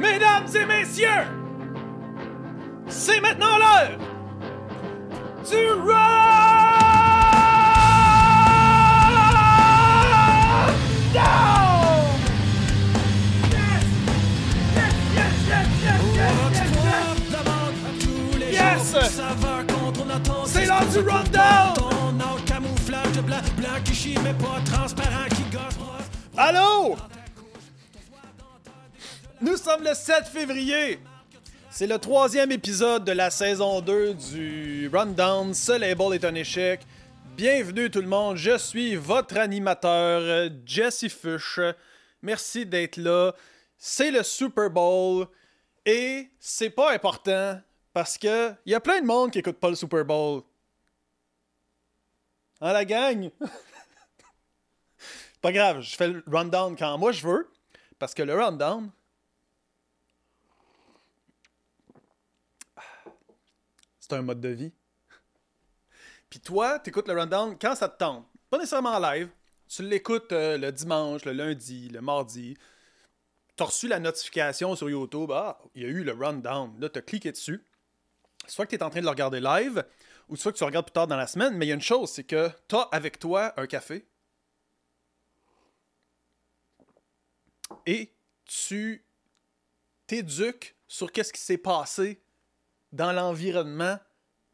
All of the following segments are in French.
Mesdames et messieurs, c'est maintenant l'heure du Rundown! Yes! Yes, yes, yes, yes, yes, yes, yes, yes! C'est l'heure du! Allô? Nous sommes le 7 février. C'est le troisième épisode de la saison 2 du Rundown. Ce label est un échec. Bienvenue tout le monde, je suis votre animateur Jesse Fush. Merci d'être là. C'est le Super Bowl et c'est pas important parce que il y a plein de monde qui écoute pas le Super Bowl. Hein la gang? pas grave, je fais le rundown quand moi je veux parce que le rundown c'est un mode de vie. Puis toi, t'écoutes le rundown quand ça te tente. Pas nécessairement en live. Tu l'écoutes euh, le dimanche, le lundi, le mardi. T'as reçu la notification sur YouTube. Ah, il y a eu le rundown. Là, t'as cliqué dessus. Soit que t'es en train de le regarder live, ou soit que tu le regardes plus tard dans la semaine. Mais il y a une chose, c'est que t'as avec toi un café. Et tu t'éduques sur qu'est-ce qui s'est passé dans l'environnement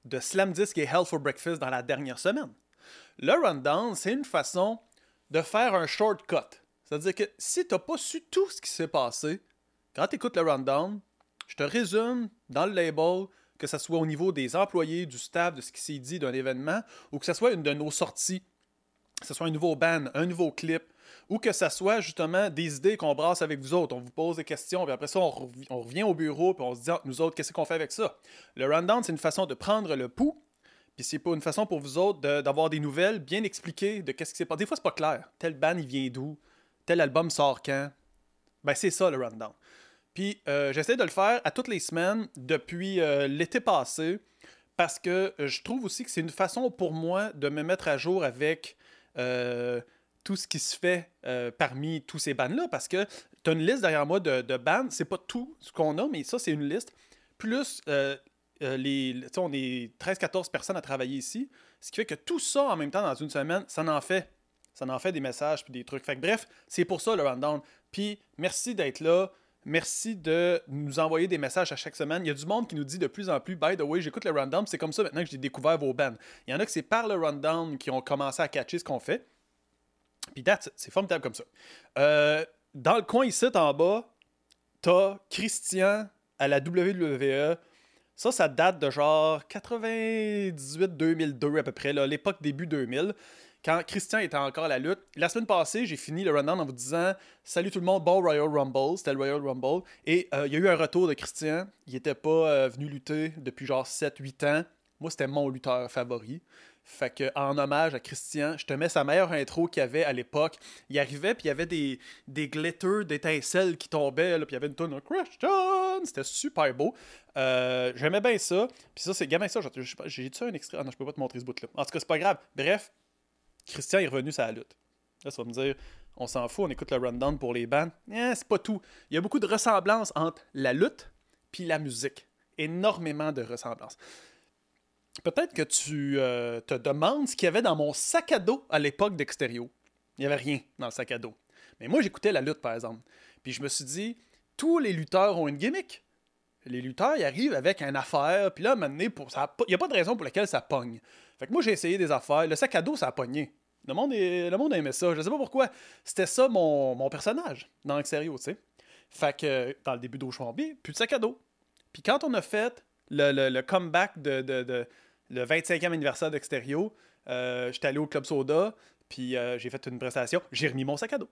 de Slam Disc et Hell for Breakfast dans la dernière semaine. Le rundown, c'est une façon de faire un shortcut. C'est-à-dire que si tu n'as pas su tout ce qui s'est passé, quand tu écoutes le rundown, je te résume dans le label, que ce soit au niveau des employés, du staff, de ce qui s'est dit d'un événement, ou que ce soit une de nos sorties, que ce soit un nouveau band, un nouveau clip, ou que ce soit justement des idées qu'on brasse avec vous autres. On vous pose des questions, puis après ça, on, rev- on revient au bureau, puis on se dit, Ah, nous autres, qu'est-ce qu'on fait avec ça? Le rundown, c'est une façon de prendre le pouls, puis c'est une façon pour vous autres d'avoir des nouvelles bien expliquées de qu'est-ce qui s'est passé. Des fois, c'est pas clair. Tel band, il vient d'où? Tel album sort quand? Ben, c'est ça, le rundown. Puis, euh, j'essaie de le faire à toutes les semaines depuis euh, l'été passé, parce que euh, je trouve aussi que c'est une façon pour moi de me mettre à jour avec tout ce qui se fait euh, parmi tous ces bands-là, parce que tu as une liste derrière moi de, de bands, c'est pas tout ce qu'on a, mais ça, c'est une liste. Plus, euh, euh, les, on est 13-14 personnes à travailler ici, ce qui fait que tout ça en même temps dans une semaine, ça en fait. Ça en fait des messages puis des trucs. Fait que bref, c'est pour ça le rundown. Puis merci d'être là. Merci de nous envoyer des messages à chaque semaine. Il y a du monde qui nous dit de plus en plus, by the way, j'écoute le rundown, c'est comme ça maintenant que j'ai découvert vos bands. Il y en a que c'est par le rundown qui ont commencé à catcher ce qu'on fait. Puis it. c'est formidable comme ça. Euh, dans le coin ici, en bas, t'as Christian à la WWE. Ça, ça date de genre 98-2002 à peu près, l'époque début 2000 quand Christian était encore à la lutte. La semaine passée, j'ai fini le rundown en vous disant Salut tout le monde, bon Royal Rumble. C'était le Royal Rumble. Et euh, il y a eu un retour de Christian. Il était pas euh, venu lutter depuis genre 7-8 ans. Moi, c'était mon lutteur favori. Fait que, en hommage à Christian, je te mets sa meilleure intro qu'il y avait à l'époque. Il arrivait, puis il y avait des, des glitters, d'étincelles qui tombaient, puis il y avait une tonne de Christian. C'était super beau. Euh, J'aimais bien ça. Puis ça, c'est gamin ça. J'ai-tu un extrait? Ah non, je peux pas te montrer ce bout-là. En tout cas, c'est pas grave. Bref, Christian est revenu la lutte. Là, ça va me dire, on s'en fout, on écoute le rundown pour les bands. Eh, c'est pas tout. Il y a beaucoup de ressemblances entre la lutte puis la musique. Énormément de ressemblances. Peut-être que tu euh, te demandes ce qu'il y avait dans mon sac à dos à l'époque d'Extérieur. Il n'y avait rien dans le sac à dos. Mais moi, j'écoutais la lutte, par exemple. Puis je me suis dit, tous les lutteurs ont une gimmick. Les lutteurs, ils arrivent avec une affaire, puis là, donné, pour, ça il n'y a pas de raison pour laquelle ça pogne. Fait que moi, j'ai essayé des affaires. Le sac à dos, ça a pogné. Le monde, est- le monde aimait ça. Je sais pas pourquoi. C'était ça mon, personnage dans Extérieur, tu sais. Fait que dans le début d'Auchambie, plus de sac à dos. Puis quand on a fait le, comeback de- le 25e anniversaire d'Extérieur, euh, j'étais allé au Club Soda, puis euh, j'ai fait une prestation. J'ai remis mon sac à dos.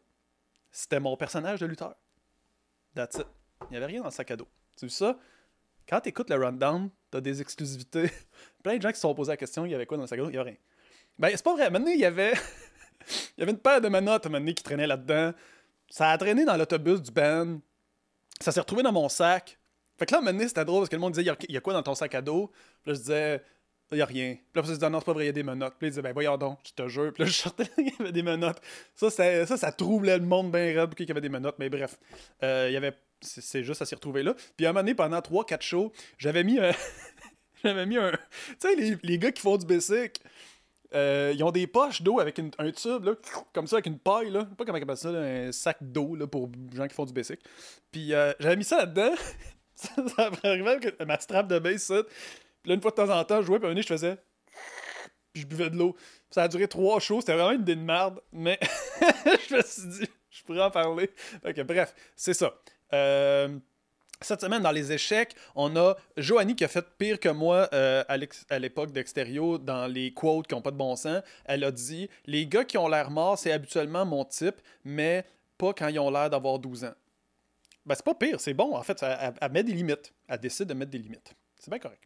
C'était mon personnage de lutteur. That's it. Il n'y avait rien dans le sac à dos. Tu vois ça? Quand tu écoutes le rundown, t'as des exclusivités. Plein de gens qui se sont posés la question, il y avait quoi dans le sac à dos? Il n'y avait rien. Ben, c'est pas vrai. Maintenant, il y avait... il y avait une paire de donné, qui traînait là-dedans. Ça a traîné dans l'autobus du band. Ça s'est retrouvé dans mon sac. Fait que là, donné, c'était drôle parce que le monde disait, il y, a quoi dans ton sac à dos? Puis là, je disais, il y a rien. Puis là, ça, je disais, non, c'est pas vrai, il y a des menottes. Puis là, il disait, ben voyons donc, je te jure. Puis là, je sortais, il y avait des menottes. Ça, ça, ça, troublait le monde bien raide qu'il y avait des menottes. Mais bref, Euh, y avait c'est juste à s'y retrouver là. Puis à un moment donné, pendant 3-4 shows, j'avais mis un. j'avais mis un. Tu sais, les, les, gars qui font du basic, euh, ils ont des poches d'eau avec un tube, là, comme ça, avec une paille, là. Pas comme on ça, un sac d'eau là, pour gens qui font du basic. Puis euh, j'avais mis ça là-dedans. ça, ça arriver avec ma strap de base, ça. Là, une fois de temps en temps, je jouais, puis un je faisais. Puis je buvais de l'eau. Ça a duré trois shows, c'était vraiment une idée de merde, mais je me suis dit, je pourrais en parler. Bref, c'est ça. Euh, cette semaine, dans les échecs, on a Joanie qui a fait pire que moi euh, à l'époque d'Extérieur dans les quotes qui n'ont pas de bon sens. Elle a dit Les gars qui ont l'air morts, c'est habituellement mon type, mais pas quand ils ont l'air d'avoir 12 ans. Ben, c'est pas pire, c'est bon. En fait, elle, met des limites. Elle décide de mettre des limites. C'est bien correct.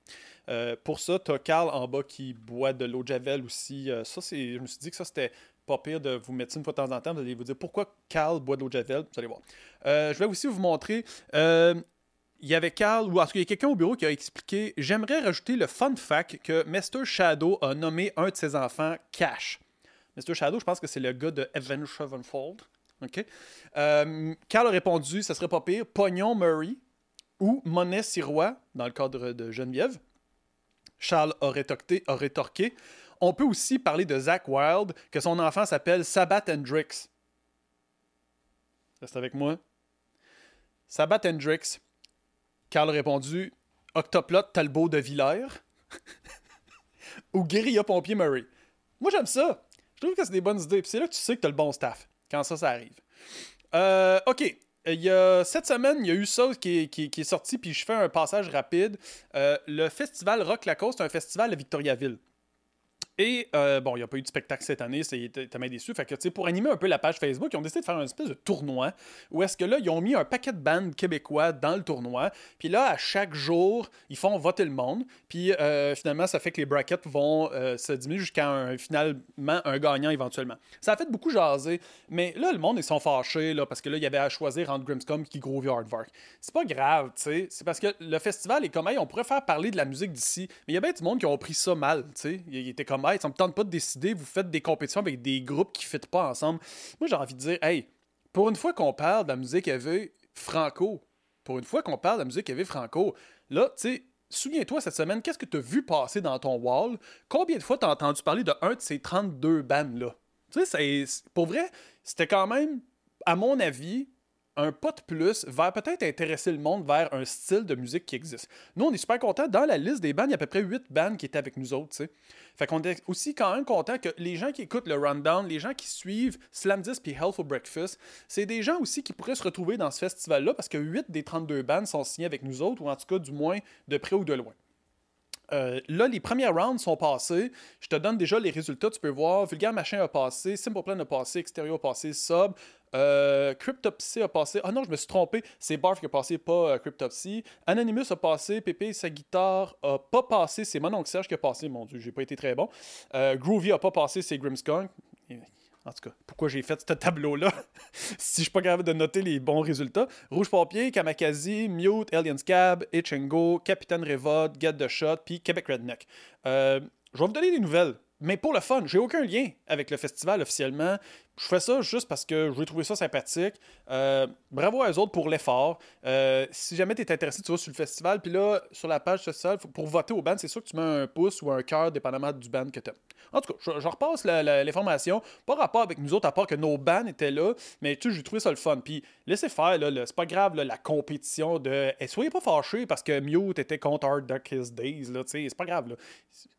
Euh, pour ça, tu as Carl en bas qui boit de l'eau de Javel aussi. Euh, ça, c'est, je me suis dit que ça, c'était pas pire de vous mettre une fois de temps en temps. Vous allez vous dire pourquoi Carl boit de l'eau de Javel. Vous allez voir. je vais aussi vous montrer il y avait Carl, ou en tout cas, il y a quelqu'un au bureau qui a expliqué J'aimerais rajouter le fun fact que Mr. Shadow a nommé un de ses enfants Cash. Mr. Shadow, je pense que c'est le gars de Avenged Sevenfold. OK? Euh, Carl a répondu Ça serait pas pire, Pognon Murray ou Monet Sirois, dans le cadre de Geneviève. Charles a rétorqué, a rétorqué On peut aussi parler de Zach Wild, que son enfant s'appelle Sabat Hendrix. Reste avec moi. Sabat Hendrix. Carl répondu Octoplot Talbot de Villers ou Guérilla Pompier Murray. Moi, j'aime ça. Je trouve que c'est des bonnes idées. Puis c'est là que tu sais que tu as le bon staff quand ça, ça arrive. Euh, OK. Il y a, cette semaine, il y a eu ça qui est, sorti, puis je fais un passage rapide. Euh, le festival Rock Lacoste, un festival à Victoriaville. Et euh, bon, il n'y a pas eu de spectacle cette année, c'est tellement déçu. Fait que, pour animer un peu la page Facebook, ils ont décidé de faire un espèce de tournoi où est-ce que là, ils ont mis un paquet de bandes québécois dans le tournoi. Puis là, à chaque jour, ils font voter le monde. Puis euh, finalement, ça fait que les brackets vont euh, se diminuer jusqu'à un, finalement un gagnant éventuellement. Ça a fait beaucoup jaser. Mais là, le monde, ils sont fâchés là, parce que là, il y avait à choisir entre Grimscom qui Groovy Hardvark. C'est pas grave, tu sais. C'est parce que le festival est comme, hey, on pourrait faire parler de la musique d'ici. Mais il y a bien du monde qui ont pris ça mal, tu sais. Il était comme, ça me tente pas de décider, vous faites des compétitions avec des groupes qui ne pas ensemble. Moi, j'ai envie de dire, hey, pour une fois qu'on parle de la musique avait franco, pour une fois qu'on parle de la musique avait franco, là, tu sais, souviens-toi cette semaine, qu'est-ce que tu as vu passer dans ton wall? Combien de fois tu as entendu parler de un de ces 32 bands-là? Tu sais, pour vrai, c'était quand même, à mon avis, un pas de plus vers peut-être intéresser le monde vers un style de musique qui existe. Nous, on est super contents. Dans la liste des bands, il y a à peu près 8 bands qui étaient avec nous autres. sais. Fait qu'on est aussi quand même content que les gens qui écoutent le rundown, les gens qui suivent Slam 10 puis Hell for Breakfast, c'est des gens aussi qui pourraient se retrouver dans ce festival-là parce que 8 des 32 bands sont signés avec nous autres, ou en tout cas du moins de près ou de loin. Euh, là, les premières rounds sont passées. Je te donne déjà les résultats. Tu peux voir. Vulgar Machin a passé. Simple Plan a passé. Extérieur a passé. Sub. Euh, Cryptopsy a passé. Ah non, je me suis trompé. C'est Barf qui a passé, pas euh, Cryptopsy. Anonymous a passé. Pépé, sa guitare a pas passé. C'est mon oncle Serge qui a passé. Mon Dieu, j'ai pas été très bon. Euh, Groovy a pas passé. C'est Grimskunk. En tout cas, pourquoi j'ai fait ce tableau-là? Si je suis pas capable de noter les bons résultats. Rouge Papier, Kamakazi, Mute, Alien Scab, Itch Go, Capitaine Révod, Get the Shot, puis Québec Redneck. Je vais vous donner des nouvelles mais pour le fun, j'ai aucun lien avec le festival officiellement. Je fais ça juste parce que je vais trouver ça sympathique. Euh, bravo à eux autres pour l'effort. Euh, si jamais tu es intéressé, tu vas sur le festival, puis là, sur la page sociale, pour voter au band, c'est sûr que tu mets un pouce ou un cœur, dépendamment du band que tu. En tout cas, je, repasse l'information. Pas rapport avec nous autres, à part que nos bands étaient là, mais tu sais, j'ai trouvé ça le fun. Puis laissez faire, là, c'est pas grave la compétition de. Et soyez pas fâchés parce que Mute était contre Hard Darkest Days, là, c'est pas grave.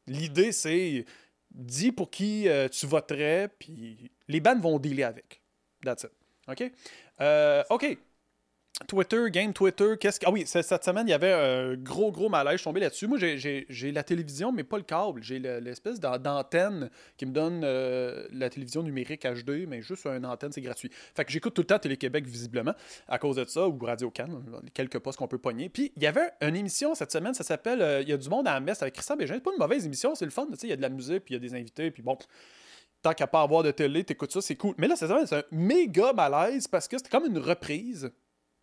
L'idée, c'est dis pour qui euh, tu voterais, puis les bandes vont dealer avec. That's it. OK? Euh, OK. Twitter, game Twitter, qu'est-ce que. Ah oui, cette semaine, il y avait un gros, gros malaise. Tombé là-dessus. Moi, j'ai la télévision, mais pas le câble. J'ai l'espèce d'antenne qui me donne euh, la télévision numérique HD, mais juste une antenne, c'est gratuit. Fait que j'écoute tout le temps Télé-Québec, visiblement, à cause de ça, ou Radio Cannes, quelques postes qu'on peut pogner. Puis, il y avait une émission cette semaine, ça s'appelle euh, Il y a du monde à la messe avec Christian Bégin. C'est pas une mauvaise émission, c'est le fun. Il y a de la musique, puis il y a des invités, puis bon tant qu'à pas avoir de télé, t'écoutes ça, c'est cool. Mais là, c'est un méga malaise parce que c'était comme une reprise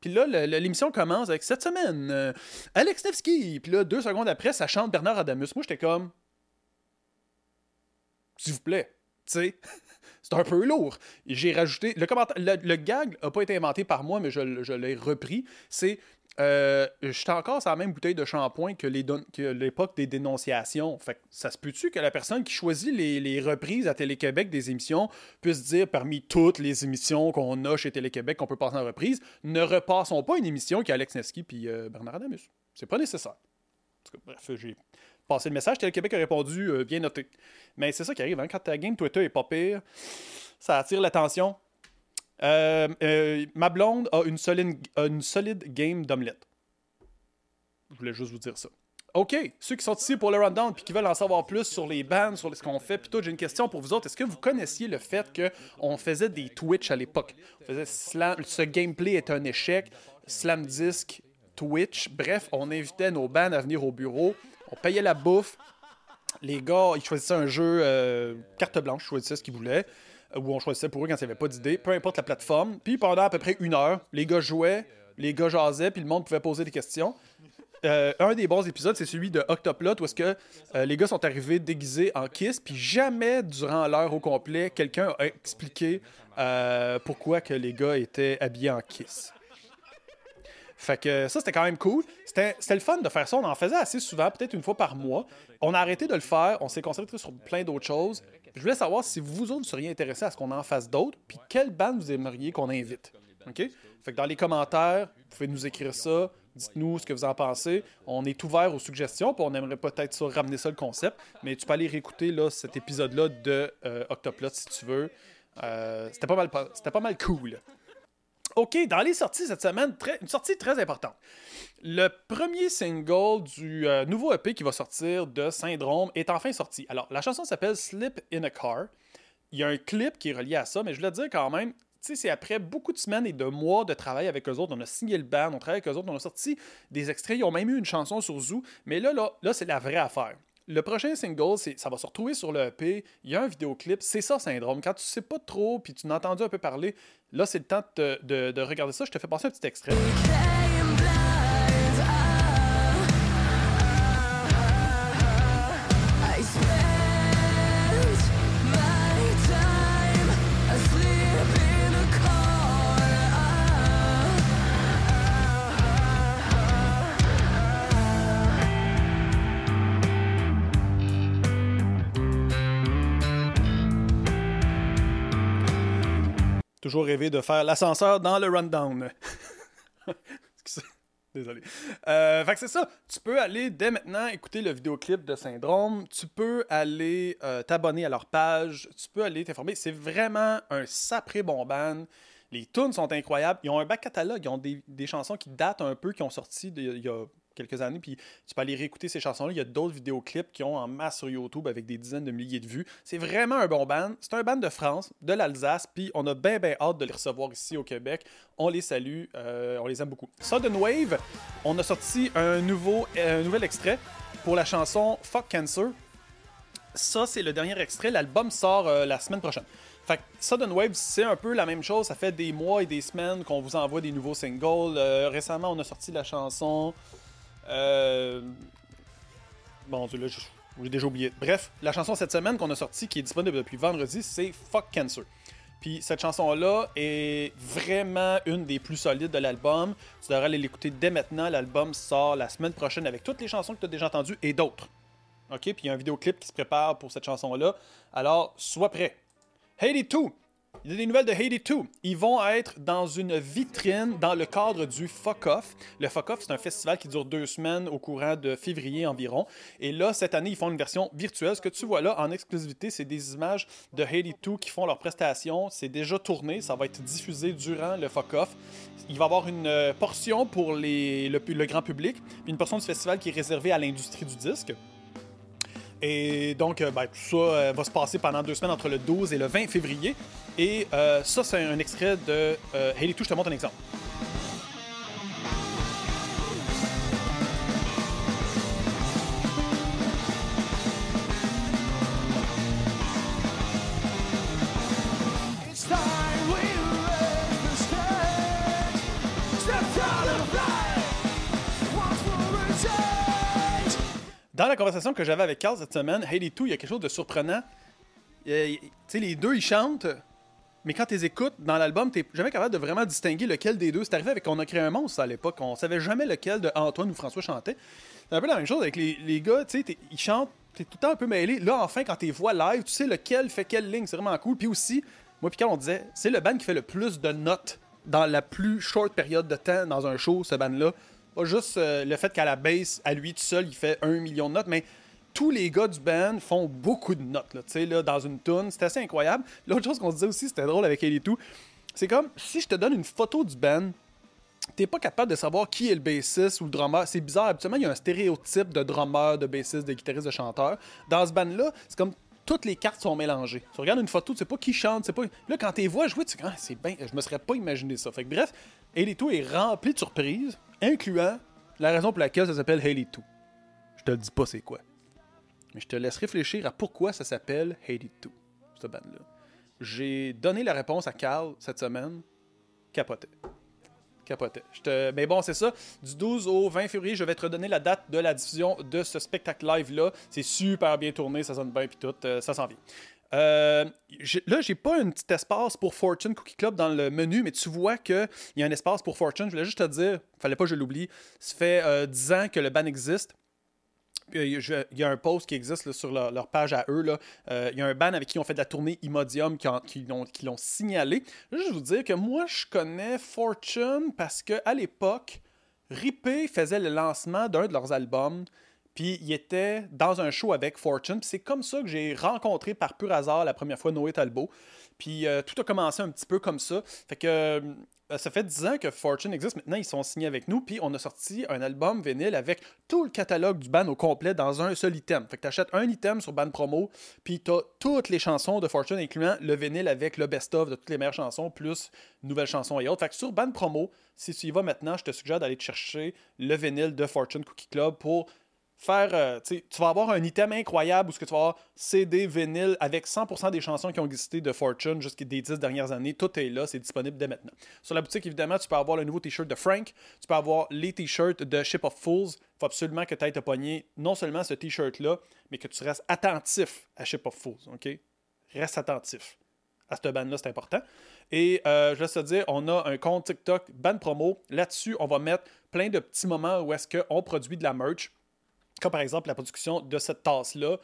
puis là, l'émission commence avec cette semaine, euh, Alex Nevsky. Puis là, deux secondes après, ça chante Bernard Adamus. Moi, j'étais comme. S'il vous plaît. Tu sais. C'est un peu lourd. J'ai rajouté. Le, gag n'a pas été inventé par moi, mais je, je l'ai repris. C'est euh, J'étais encore sur la même bouteille de shampoing que l'époque des dénonciations. Fait ça se peut-tu que la personne qui choisit les, reprises à Télé-Québec des émissions puisse dire parmi toutes les émissions qu'on a chez Télé-Québec qu'on peut passer en reprise, ne repassons pas une émission qui a Alex Neski puis euh, Bernard Adamus? C'est pas nécessaire. bref, j'ai passé le message. Télé-Québec a répondu euh, bien noté. Mais c'est ça qui arrive, hein, quand ta game Twitter est pas pire, ça attire l'attention. Euh, euh, ma blonde a une solide, game d'omelette. Je voulais juste vous dire ça. OK, ceux qui sont ici pour le rundown puis qui veulent en savoir plus sur les bands, sur ce qu'on fait, tout, j'ai une question pour vous autres. Est-ce que vous connaissiez le fait qu'on faisait des Twitch à l'époque? ce gameplay est un échec, Slam Disc, Twitch, bref, on invitait nos bands à venir au bureau, on payait la bouffe, les gars, ils choisissaient un jeu euh, carte blanche, ils choisissaient ce qu'ils voulaient où on choisissait pour eux quand il n'y avait pas d'idée, peu importe la plateforme. Puis pendant à peu près une heure, les gars jouaient, les gars jasaient, puis le monde pouvait poser des questions. Euh, un des bons épisodes, c'est celui de Octoplot, où est-ce que euh, les gars sont arrivés déguisés en Kiss, puis jamais durant l'heure au complet, quelqu'un a expliqué euh, pourquoi que les gars étaient habillés en Kiss. Fait que ça, c'était quand même cool. C'était le fun de faire ça. On en faisait assez souvent, peut-être une fois par mois. On a arrêté de le faire. On s'est concentré sur plein d'autres choses. Je voulais savoir si vous autres seriez intéressés à ce qu'on en fasse d'autres, puis quelle bande vous aimeriez qu'on invite. OK? Fait que dans les commentaires, vous pouvez nous écrire ça. Dites-nous ce que vous en pensez. On est ouvert aux suggestions, puis on aimerait peut-être ça, ramener ça le concept. Mais tu peux aller réécouter là, cet épisode-là de euh, Octoplot si tu veux. Euh, c'était pas mal, c'était pas mal cool. OK, dans les sorties cette semaine, une sortie très importante. Le premier single du euh, nouveau EP qui va sortir de Syndrome est enfin sorti. Alors, la chanson s'appelle Slip in a Car. Il y a un clip qui est relié à ça, mais je voulais dire quand même, c'est après beaucoup de semaines et de mois de travail avec eux autres. On a signé le band, on travaille avec eux autres, on a sorti des extraits. Ils ont même eu une chanson sur Zoo. Mais là, là, là c'est la vraie affaire. Le prochain single, ça va se retrouver sur le EP. Il y a un vidéoclip. C'est ça, Syndrome. Quand tu sais pas trop, puis tu n'as entendu un peu parler, là, c'est le temps de, de, regarder ça. Je te fais passer un petit extrait. Toujours rêvé de faire l'ascenseur dans le rundown. Désolé. Euh, fait que c'est ça. Tu peux aller dès maintenant écouter le vidéoclip de Syndrome. Tu peux aller euh, t'abonner à leur page. Tu peux aller t'informer. C'est vraiment un sapré bon band. Les tunes sont incroyables. Ils ont un bac catalogue. Ils ont des, des chansons qui datent un peu, qui ont sorti il y a quelques années, puis tu peux aller réécouter ces chansons-là. Il y a d'autres vidéoclips qui ont en masse sur YouTube avec des dizaines de milliers de vues. C'est vraiment un bon band. C'est un band de France, de l'Alsace, puis on a bien, bien hâte de les recevoir ici au Québec. On les salue, euh, on les aime beaucoup. Sudden Wave, on a sorti un, nouveau, un nouvel extrait pour la chanson Fuck Cancer. Ça, c'est le dernier extrait. L'album sort euh, la semaine prochaine. Fait que Sudden Wave, c'est un peu la même chose. Ça fait des mois et des semaines qu'on vous envoie des nouveaux singles. Euh, récemment, on a sorti la chanson euh... Bon, là, j'ai déjà oublié. Bref, la chanson cette semaine qu'on a sortie, qui est disponible depuis vendredi, c'est Fuck Cancer. Puis cette chanson-là est vraiment une des plus solides de l'album. Tu devrais aller l'écouter dès maintenant. L'album sort la semaine prochaine avec toutes les chansons que tu as déjà entendues et d'autres. OK? Puis il y a un vidéoclip qui se prépare pour cette chanson-là. Alors, sois prêt. Hey 2! Il y a des nouvelles de Haiti 2. Ils vont être dans une vitrine dans le cadre du Fuck Off. Le Fuck Off, c'est un festival qui dure deux semaines au courant de février environ. Et là, cette année, ils font une version virtuelle. Ce que tu vois là, en exclusivité, c'est des images de Haiti 2 qui font leur prestation. C'est déjà tourné. Ça va être diffusé durant le Fuck Off. Il va y avoir une euh, portion pour le, le grand public, puis une portion du festival qui est réservée à l'industrie du disque. Et donc, euh, ben, tout ça euh, va se passer pendant deux semaines entre le 12 et le 20 février. Et euh, ça, c'est un extrait de euh, Haley 2. Je te montre un exemple. Dans la conversation que j'avais avec Carl cette semaine, Haley 2, il y a quelque chose de surprenant tu sais, les deux, ils chantent, mais quand tu les écoutes dans l'album, t'es jamais capable de vraiment distinguer lequel des deux. C'est arrivé avec On a créé un monstre à l'époque. On savait jamais lequel de Antoine ou François chantait. C'est un peu la même chose avec les, les gars, tu sais, ils chantent, t'es tout le temps un peu mêlé. Là, enfin, quand t'es voix live, tu sais lequel fait quelle ligne. C'est vraiment cool. Puis aussi, moi, puis quand on disait, c'est le band qui fait le plus de notes dans la plus short période de temps dans un show, ce band-là. Pas juste euh, le fait qu'à la base, à lui tout seul, il fait un million de notes, mais tous les gars du band font beaucoup de notes là, là, dans une tune. C'est assez incroyable. L'autre chose qu'on se disait aussi, c'était drôle avec Ellie tout, c'est comme si je te donne une photo du band, t'es pas capable de savoir qui est le bassiste ou le drummer. C'est bizarre. Habituellement, il y a un stéréotype de drummer, de bassiste, de guitariste, de chanteur. Dans ce band-là, c'est comme toutes les cartes sont mélangées. Tu regardes une photo, tu sais pas qui chante, c'est pas. Là, quand t'es voix jouer, tu sais, ah, c'est bien, je me serais pas imaginé ça. Fait que bref, Haley 2 est rempli de surprises, incluant la raison pour laquelle ça s'appelle Haley 2. Je te dis pas c'est quoi. Mais je te laisse réfléchir à pourquoi ça s'appelle Haley 2, ce band-là. J'ai donné la réponse à Carl cette semaine. Capoté. Capoté. Je te... Mais bon, c'est ça. Du 12 au 20 février, je vais te redonner la date de la diffusion de ce spectacle live-là. C'est super bien tourné, ça sonne bien, puis tout. euh, ça s'en vient. Euh, là, j'ai pas un petit espace pour Fortune Cookie Club dans le menu, mais tu vois qu'il y a un espace pour Fortune. Je voulais juste te dire, fallait pas que je l'oublie. Ça fait euh, 10 ans que le ban existe. Euh, Il y a un post qui existe sur leur, page à eux. là. Euh, il y a un band avec qui on fait de la tournée Imodium qui, l'ont signalé. Je juste vous dire que moi, je connais Fortune parce qu'à l'époque, Ripé faisait le lancement d'un de leurs albums. Puis il était dans un show avec Fortune. Puis c'est comme ça que j'ai rencontré par pur hasard la première fois Noé Talbot. Puis euh, tout a commencé un petit peu comme ça. Fait que euh, ça fait 10 ans que Fortune existe. Maintenant, ils sont signés avec nous. Puis on a sorti un album vinyle avec tout le catalogue du band au complet dans un seul item. Fait que tu achètes un item sur band promo. Puis tu as toutes les chansons de Fortune, incluant le vinyle avec le best-of de toutes les meilleures chansons, plus nouvelles chansons et autres. Fait que sur band promo, si tu y vas maintenant, je te suggère d'aller chercher le vinyle de Fortune Cookie Club pour faire. euh, tu vas avoir un item incroyable où ce que tu vas avoir CD, vinyle avec 100% des chansons qui ont existé de Fortune jusqu'à des 10 dernières années. Tout est là, c'est disponible dès maintenant. Sur la boutique, évidemment, tu peux avoir le nouveau t-shirt de Frank, tu peux avoir les t-shirts de Ship of Fools. Il faut absolument que tu ailles te pogner non seulement ce t-shirt-là, mais que tu restes attentif à Ship of Fools. OK? Reste attentif à cette bande-là, c'est important. Et euh, je laisse te dire, on a un compte TikTok, band promo. Là-dessus, on va mettre plein de petits moments où est-ce qu'on produit de la merch. Comme par exemple la production de cette tasse-là.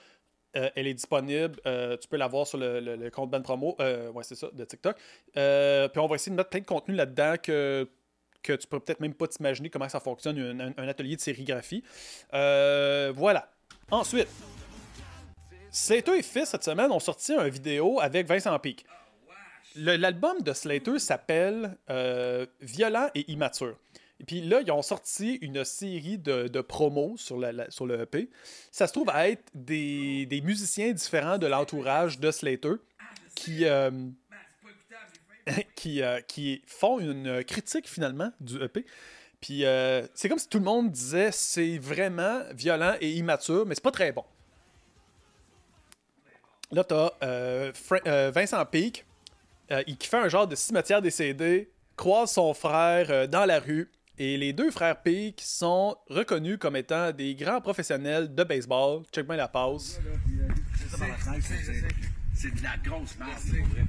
Euh, elle est disponible. euh, tu peux la voir sur le, compte band promo. Euh, ouais, c'est ça, de TikTok. Puis on va essayer de mettre plein de contenu là-dedans que que tu peux peut-être même pas t'imaginer comment ça fonctionne, un, atelier de sérigraphie. Voilà. Ensuite, Slater et Fils, cette semaine, ont sorti une vidéo avec Vincent. Le- L'album de Slater s'appelle Violent et immature. Et puis là, ils ont sorti une série de, de promos sur, sur le EP. Ça se trouve à être des, des musiciens différents de l'entourage de Slater qui, euh, qui, euh, qui font une critique finalement du EP. Puis euh, c'est comme si tout le monde disait c'est vraiment violent et immature, mais c'est pas très bon. Là, t'as euh, Vincent Peake, qui fait un genre de cimetière décédé, croise son frère dans la rue. Et les deux frères Peake sont reconnus comme étant des grands professionnels de baseball. Check bien la passe. C'est de la grosse merde, pour vrai.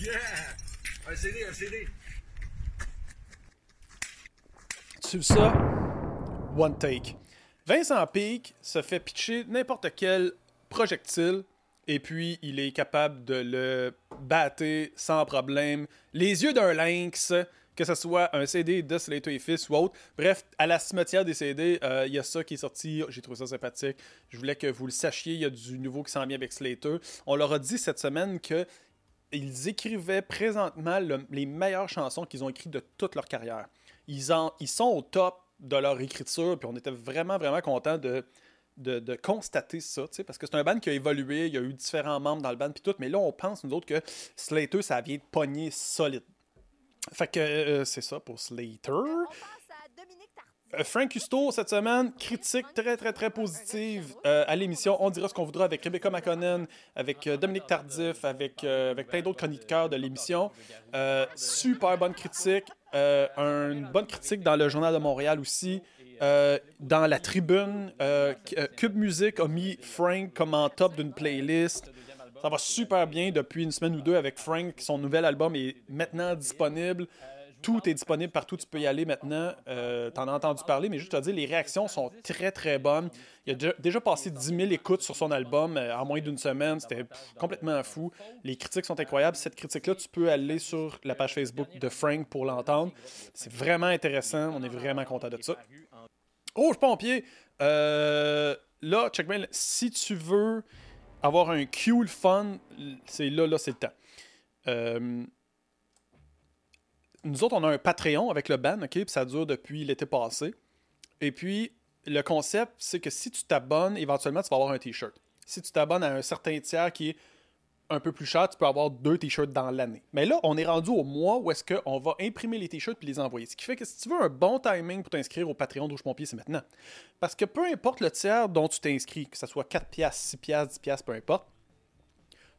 Yeah! Un CD, un CD. Tu ça, one take. Vincent Peake se fait pitcher n'importe quel projectile et puis il est capable de le battre sans problème. Les yeux d'un lynx, que ce soit un CD de Slater et Fils ou autre. Bref, à la cimetière des CD, euh, il y a ça qui est sorti. J'ai trouvé ça sympathique. Je voulais que vous le sachiez. Il y a du nouveau qui s'en vient avec Slater. On leur a dit cette semaine que ils écrivaient présentement le- les meilleures chansons qu'ils ont écrites de toute leur carrière. Ils sont au top de leur écriture, puis on était vraiment, vraiment contents de, de, de constater ça, parce que c'est un band qui a évolué, il y a eu différents membres dans le band, puis tout, mais là, on pense, nous autres, que Slater, ça vient de pogner solide. Fait que euh, c'est ça pour Slater. On passe à Dominique Tardif. Euh, Frank Custo, cette semaine, critique très, très, très positive euh, à l'émission. On dira ce qu'on voudra avec Rebecca McConnell, avec euh, Dominique Tardif, avec, euh, avec plein d'autres chroniqueurs de l'émission. Euh, super bonne critique. Euh, une bonne critique dans le Journal de Montréal aussi. Euh, dans la tribune, euh, euh, Cube Music a mis Frank comme en top d'une playlist. Ça va super bien depuis une semaine ou deux avec Frank. Son nouvel album est maintenant disponible. Tout est disponible partout, tu peux y aller maintenant. Euh, T'en as entendu parler, mais juste te dire, les réactions sont très très bonnes. Il a déjà, passé 10 000 écoutes sur son album en moins d'une semaine. C'était complètement fou. Les critiques sont incroyables. Cette critique-là, tu peux aller sur la page Facebook de Frank pour l'entendre. C'est vraiment intéressant. On est vraiment content de ça. Rouge Pompier, euh, là, check bien, si tu veux avoir un le fun, c'est là, là, c'est le temps. Euh, nous autres, on a un Patreon avec le ban, OK? Puis ça dure depuis l'été passé. Et puis, le concept, c'est que si tu t'abonnes, éventuellement, tu vas avoir un T-shirt. Si tu t'abonnes à un certain tiers qui est un peu plus cher, tu peux avoir deux t-shirts dans l'année. Mais là, on est rendu au mois où est-ce qu'on va imprimer les t-shirts puis les envoyer. Ce qui fait que si tu veux un bon timing pour t'inscrire au Patreon de Rouge Pompier, c'est maintenant. Parce que peu importe le tiers dont tu t'inscris, que ce soit 4 piastres, 6 piastres, 10 piastres, peu importe,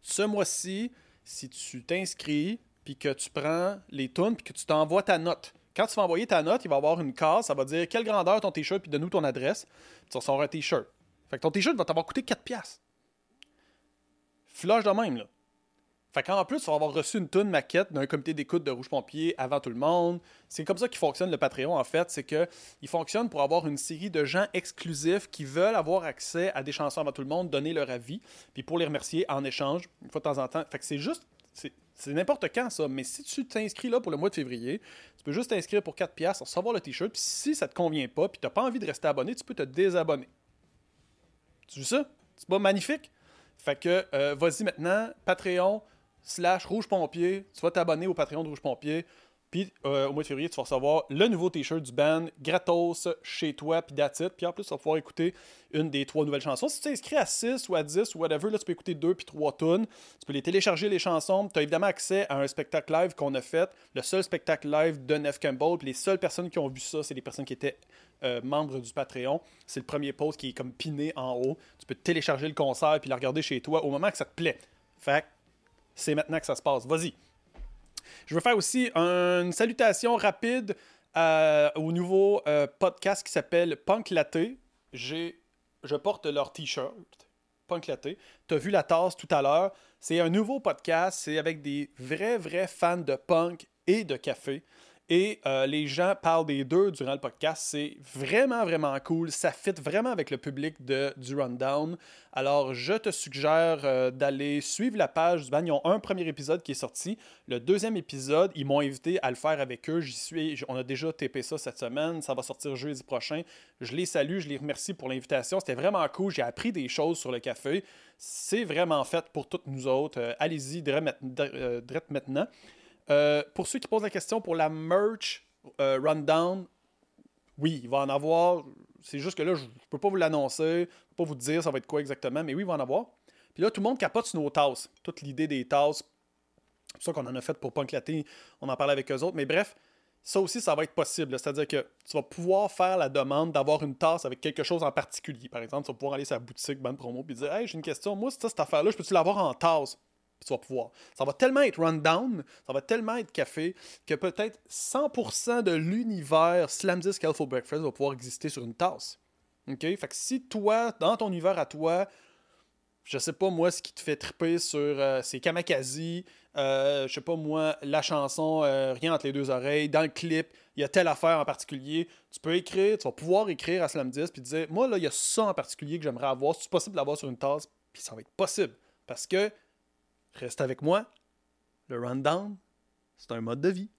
ce mois-ci, si tu t'inscris puis que tu prends les tunes puis que tu t'envoies ta note. Quand tu vas envoyer ta note, il va y avoir une case, ça va dire quelle grandeur ton t-shirt puis donne-nous ton adresse. Tu vas un t-shirt. Fait que ton t-shirt va t'avoir coûté 4 piastres. Flush de même, là. Fait qu'en plus, tu vas avoir reçu une tune maquette d'un comité d'écoute de Rouge Pompier avant tout le monde. C'est comme ça qu'il fonctionne le Patreon, en fait. C'est que il fonctionne pour avoir une série de gens exclusifs qui veulent avoir accès à des chansons avant tout le monde, donner leur avis, puis pour les remercier en échange, une fois de temps en temps. Fait que c'est juste. c'est- n'importe quand, ça. Mais si tu t'inscris là pour le mois de février, tu peux juste t'inscrire pour 4 piastres, recevoir le t-shirt, puis si ça te convient pas, puis t'as pas envie de rester abonné, tu peux te désabonner. Tu vois ça? C'est pas magnifique? Fait que, euh, vas-y maintenant, Patreon slash Rouge Pompier. Tu vas t'abonner au Patreon de Rouge Pompier. Puis euh, au mois de février, tu vas recevoir le nouveau t-shirt du band gratos chez toi, puis it. Puis en plus, tu vas pouvoir écouter une des trois nouvelles chansons. Si tu t'inscris à 6 ou à 10 ou whatever, là, tu peux écouter deux puis trois tunes. Tu peux les télécharger, les chansons. Tu as évidemment accès à un spectacle live qu'on a fait, le seul spectacle live de Nef Campbell. Puis les seules personnes qui ont vu ça, c'est les personnes qui étaient euh, membres du Patreon. C'est le premier post qui est comme piné en haut. Tu peux télécharger le concert puis le regarder chez toi au moment que ça te plaît. Fait c'est maintenant que ça se passe. Vas-y. Je veux faire aussi une salutation rapide euh, au nouveau euh, podcast qui s'appelle Punk Latte. Je porte leur t-shirt. Punk Latte. Tu as vu la tasse tout à l'heure. C'est un nouveau podcast. C'est avec des vrais, vrais fans de punk et de café. Et euh, les gens parlent des deux durant le podcast. C'est vraiment, vraiment cool. Ça fit vraiment avec le public de, du Rundown. Alors, je te suggère euh, d'aller suivre la page du band. Ils ont un premier épisode qui est sorti. Le deuxième épisode, ils m'ont invité à le faire avec eux. J'y suis. On a déjà TP ça cette semaine. Ça va sortir jeudi prochain. Je les salue, je les remercie pour l'invitation. C'était vraiment cool. J'ai appris des choses sur le café. C'est vraiment fait pour toutes nous autres. Euh, Allez-y, direct maintenant. Euh, pour ceux qui posent la question pour la merch euh, rundown, oui, il va en avoir. C'est juste que là, je ne peux pas vous l'annoncer, je peux pas vous dire ça va être quoi exactement, mais oui, il va en avoir. Puis là, tout le monde capote sur nos tasses. Toute l'idée des tasses. C'est ça qu'on en a fait pour Punk Latte. On en parlait avec eux autres. Mais bref, ça aussi, ça va être possible. C'est-à-dire que tu vas pouvoir faire la demande d'avoir une tasse avec quelque chose en particulier. Par exemple, tu vas pouvoir aller sur la boutique Bande Promo et dire Hey, j'ai une question. Moi, ça, cette affaire-là, je peux-tu l'avoir en tasse Puis tu vas pouvoir. Ça va tellement être rundown, ça va tellement être café, que peut-être 100% de l'univers Slam Disc Alpha Breakfast va pouvoir exister sur une tasse. OK? Fait que si toi, dans ton univers à toi, je sais pas moi ce qui te fait triper sur euh, c'est Kamakazi, euh, je sais pas moi la chanson euh, rien entre les deux oreilles, dans le clip, il y a telle affaire en particulier, tu peux écrire, tu vas pouvoir écrire à Slam 10 puis dire moi là il y a ça en particulier que j'aimerais avoir, c'est possible d'avoir sur une tasse, puis ça va être possible parce que reste avec moi, le rundown, c'est un mode de vie.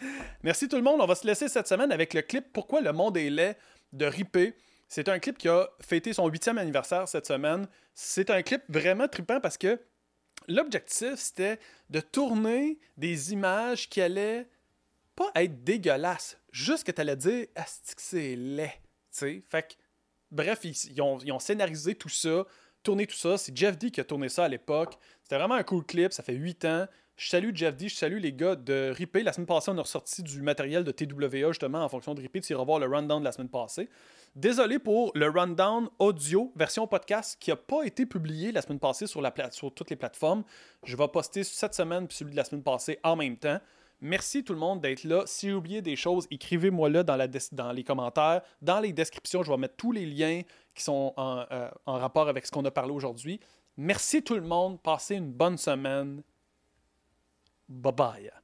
Merci tout le monde, on va se laisser cette semaine avec le clip Pourquoi le monde est laid de Ripé. C'est un clip qui a fêté son huitième anniversaire cette semaine. C'est un clip vraiment trippant parce que l'objectif, c'était de tourner des images qui allaient pas être dégueulasses, juste que tu allais dire « Asti que c'est laid ». Fait que, bref, ils, ils ont, ils ont scénarisé tout ça, tourné tout ça. C'est Jeff D qui a tourné ça à l'époque. C'était vraiment un cool clip, ça fait 8 ans. Je salue Jeff D, je salue les gars de Ripé. La semaine passée, on a ressorti du matériel de TWA justement en fonction de Ripé. Tu revoir le rundown de la semaine passée. Désolé pour le rundown audio version podcast qui n'a pas été publié la semaine passée sur, toutes les plateformes. Je vais poster cette semaine puis celui de la semaine passée en même temps. Merci tout le monde d'être là. Si j'ai oublié des choses, écrivez-moi là dans, les commentaires. Dans les descriptions, je vais mettre tous les liens qui sont en euh, rapport avec ce qu'on a parlé aujourd'hui. Merci tout le monde. Passez une bonne semaine. Bye bye.